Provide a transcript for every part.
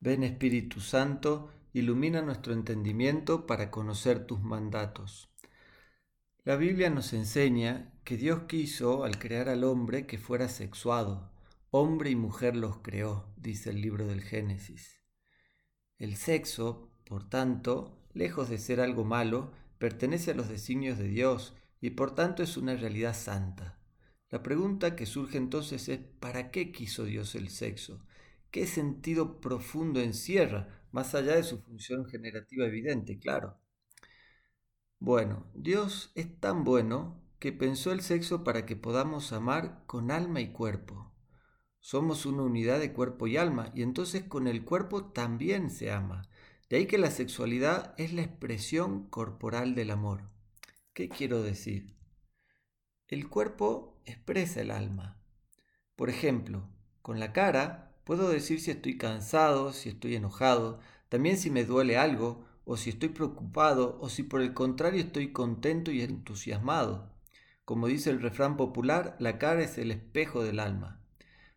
Ven Espíritu Santo, ilumina nuestro entendimiento para conocer tus mandatos. La Biblia nos enseña que Dios quiso, al crear al hombre, que fuera sexuado. Hombre y mujer los creó, dice el libro del Génesis. El sexo, por tanto, lejos de ser algo malo, pertenece a los designios de Dios y por tanto es una realidad santa. La pregunta que surge entonces es ¿para qué quiso Dios el sexo? ¿Qué sentido profundo encierra, más allá de su función generativa evidente, claro? Bueno, Dios es tan bueno que pensó el sexo para que podamos amar con alma y cuerpo. Somos una unidad de cuerpo y alma, y entonces con el cuerpo también se ama. De ahí que la sexualidad es la expresión corporal del amor. ¿Qué quiero decir? El cuerpo expresa el alma. Por ejemplo, con la cara Puedo decir si estoy cansado, si estoy enojado, también si me duele algo, o si estoy preocupado, o si por el contrario estoy contento y entusiasmado. Como dice el refrán popular, la cara es el espejo del alma.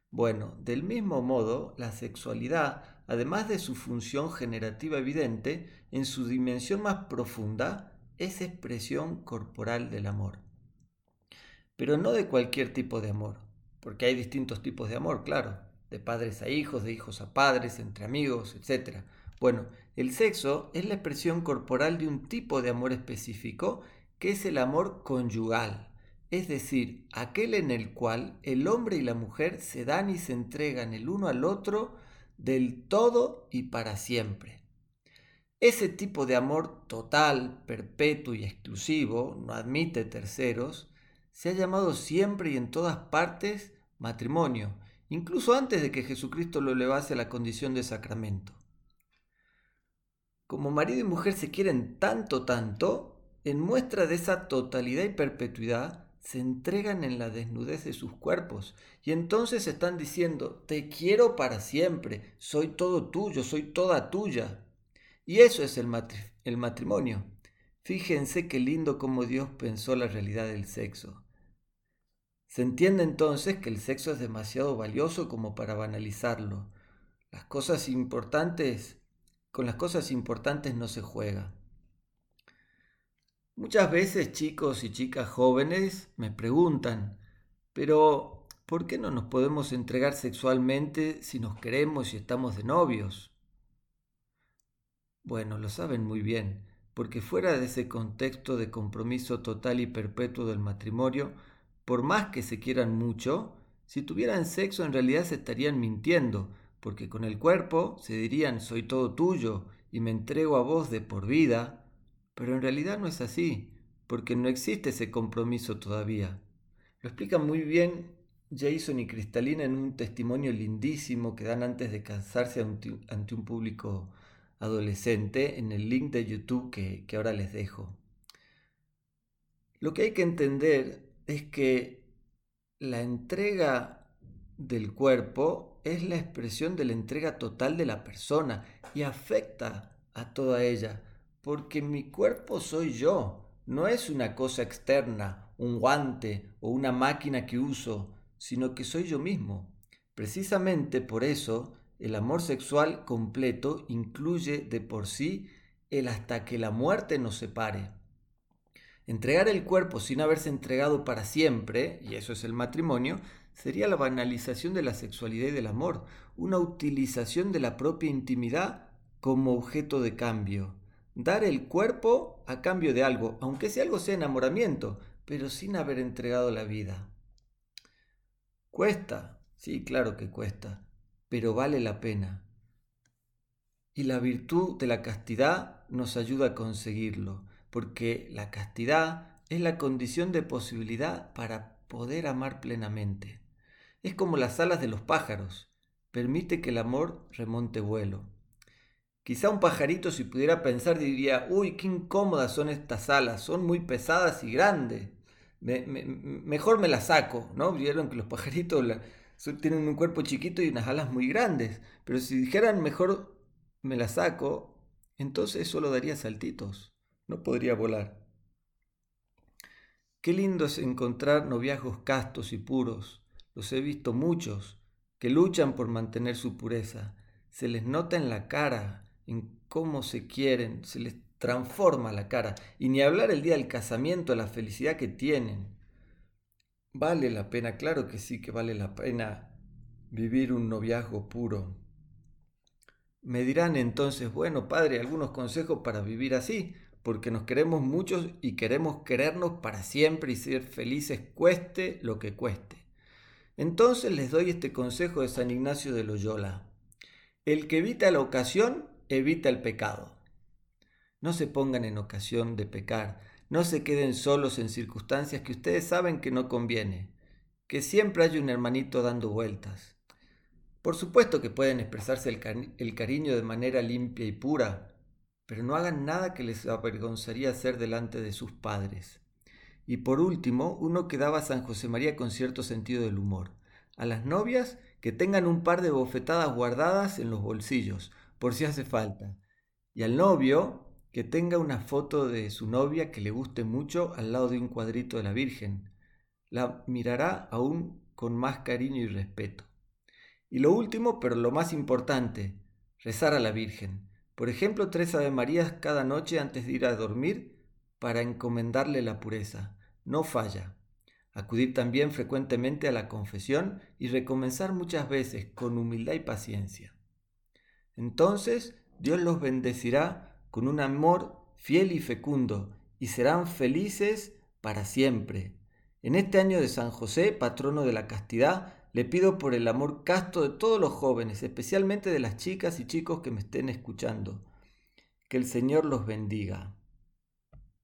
Bueno, del mismo modo, la sexualidad, además de su función generativa evidente, en su dimensión más profunda, es expresión corporal del amor. Pero no de cualquier tipo de amor, porque hay distintos tipos de amor, claro de padres a hijos, de hijos a padres, entre amigos, etc. Bueno, el sexo es la expresión corporal de un tipo de amor específico que es el amor conyugal, es decir, aquel en el cual el hombre y la mujer se dan y se entregan el uno al otro del todo y para siempre. Ese tipo de amor total, perpetuo y exclusivo, no admite terceros, se ha llamado siempre y en todas partes matrimonio, incluso antes de que Jesucristo lo elevase a la condición de sacramento. Como marido y mujer se quieren tanto, tanto, en muestra de esa totalidad y perpetuidad, se entregan en la desnudez de sus cuerpos y entonces están diciendo, te quiero para siempre, soy todo tuyo, soy toda tuya. Y eso es el, matrimonio. Fíjense qué lindo cómo Dios pensó la realidad del sexo. Se entiende entonces que el sexo es demasiado valioso como para banalizarlo. Las cosas importantes, con las cosas importantes no se juega. Muchas veces chicos y chicas jóvenes me preguntan, pero ¿por qué no nos podemos entregar sexualmente si nos queremos y estamos de novios? Bueno, lo saben muy bien, porque fuera de ese contexto de compromiso total y perpetuo del matrimonio, por más que se quieran mucho, si tuvieran sexo en realidad se estarían mintiendo, porque con el cuerpo se dirían soy todo tuyo y me entrego a vos de por vida, pero en realidad no es así, porque no existe ese compromiso todavía. Lo explican muy bien Jason y Cristalina en un testimonio lindísimo que dan antes de casarse ante un público adolescente en el link de YouTube que, que ahora les dejo. Lo que hay que entender es que la entrega del cuerpo es la expresión de la entrega total de la persona y afecta a toda ella, porque mi cuerpo soy yo, no es una cosa externa, un guante o una máquina que uso, sino que soy yo mismo. Precisamente por eso el amor sexual completo incluye de por sí el hasta que la muerte nos separe. Entregar el cuerpo sin haberse entregado para siempre, y eso es el matrimonio, sería la banalización de la sexualidad y del amor, una utilización de la propia intimidad como objeto de cambio. Dar el cuerpo a cambio de algo, aunque ese algo sea enamoramiento, pero sin haber entregado la vida. Cuesta, sí, claro que cuesta, pero vale la pena. Y la virtud de la castidad nos ayuda a conseguirlo porque la castidad es la condición de posibilidad para poder amar plenamente. Es como las alas de los pájaros, permite que el amor remonte vuelo. Quizá un pajarito si pudiera pensar diría, uy, qué incómodas son estas alas, son muy pesadas y grandes. mejor me las saco, ¿no? Vieron que los pajaritos tienen un cuerpo chiquito y unas alas muy grandes, pero si dijeran mejor me las saco, entonces solo daría saltitos no podría volar. Qué lindo es encontrar noviazgos castos y puros. Los he visto muchos que luchan por mantener su pureza. se les nota en la cara, en cómo se quieren, se les transforma la cara. Y ni hablar el día del casamiento, la felicidad que tienen. Vale la pena, claro que sí que vale la pena vivir un noviazgo puro. Me dirán entonces, bueno, padre, algunos consejos para vivir así, porque nos queremos muchos y queremos querernos para siempre y ser felices cueste lo que cueste. Entonces les doy este consejo de San Ignacio de Loyola. El que evita la ocasión, evita el pecado. No se pongan en ocasión de pecar, no se queden solos en circunstancias que ustedes saben que no conviene, que siempre hay un hermanito dando vueltas. Por supuesto que pueden expresarse el, cariño de manera limpia y pura, pero no hagan nada que les avergonzaría hacer delante de sus padres. Y por último, uno que daba a San José María con cierto sentido del humor. A las novias que tengan un par de bofetadas guardadas en los bolsillos, por si hace falta. Y al novio que tenga una foto de su novia que le guste mucho al lado de un cuadrito de la Virgen. La mirará aún con más cariño y respeto. Y lo último, pero lo más importante, rezar a la Virgen. Por ejemplo, tres Ave Marías cada noche antes de ir a dormir para encomendarle la pureza. No falla. Acudir también frecuentemente a la confesión y recomenzar muchas veces con humildad y paciencia. Entonces Dios los bendecirá con un amor fiel y fecundo y serán felices para siempre. En este año de San José, patrono de la castidad, le pido por el amor casto de todos los jóvenes, especialmente de las chicas y chicos que me estén escuchando. Que el Señor los bendiga.